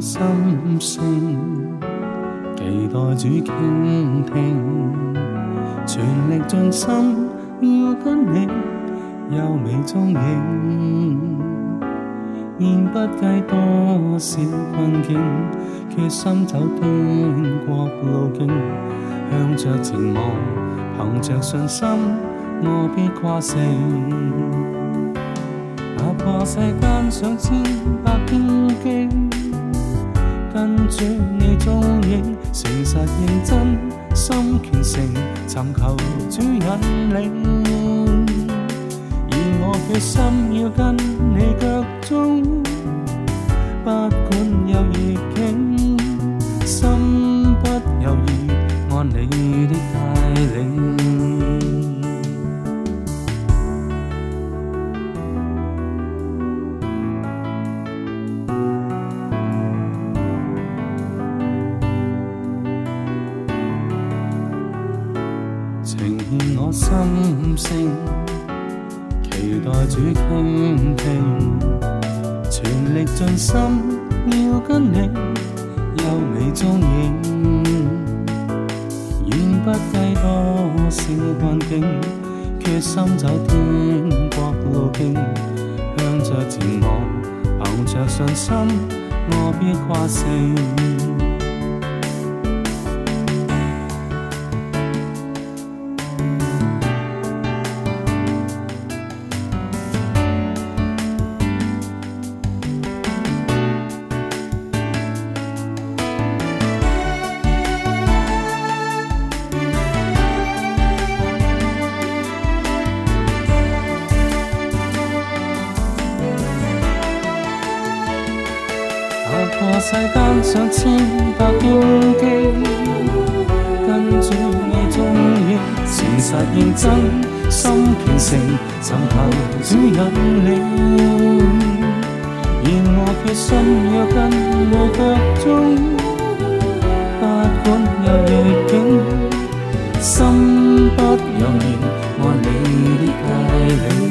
心声，期待主倾听，全力尽心要跟你优美踪影，然不计多少困境，决心走天国路径，向着前望，凭着信心，我必跨胜，哪怕世间上千百荆棘。跟住你踪影，诚实认真，心虔诚，寻求主引领。而我决心要跟你脚踪，不管有逆境，心不犹豫，按你的带领。情献我心声，期待主倾听，全力尽心要跟你优美踪影。远不计多少困境，决心走天国路径，向着前望，凭着信心，我必跨胜。我世間上千百荊棘，跟主意中意，誠實認真，心虔誠，尋求主引領。而我決心要跟我腳蹤，不管有逆境，心不猶疑，愛你的帶領。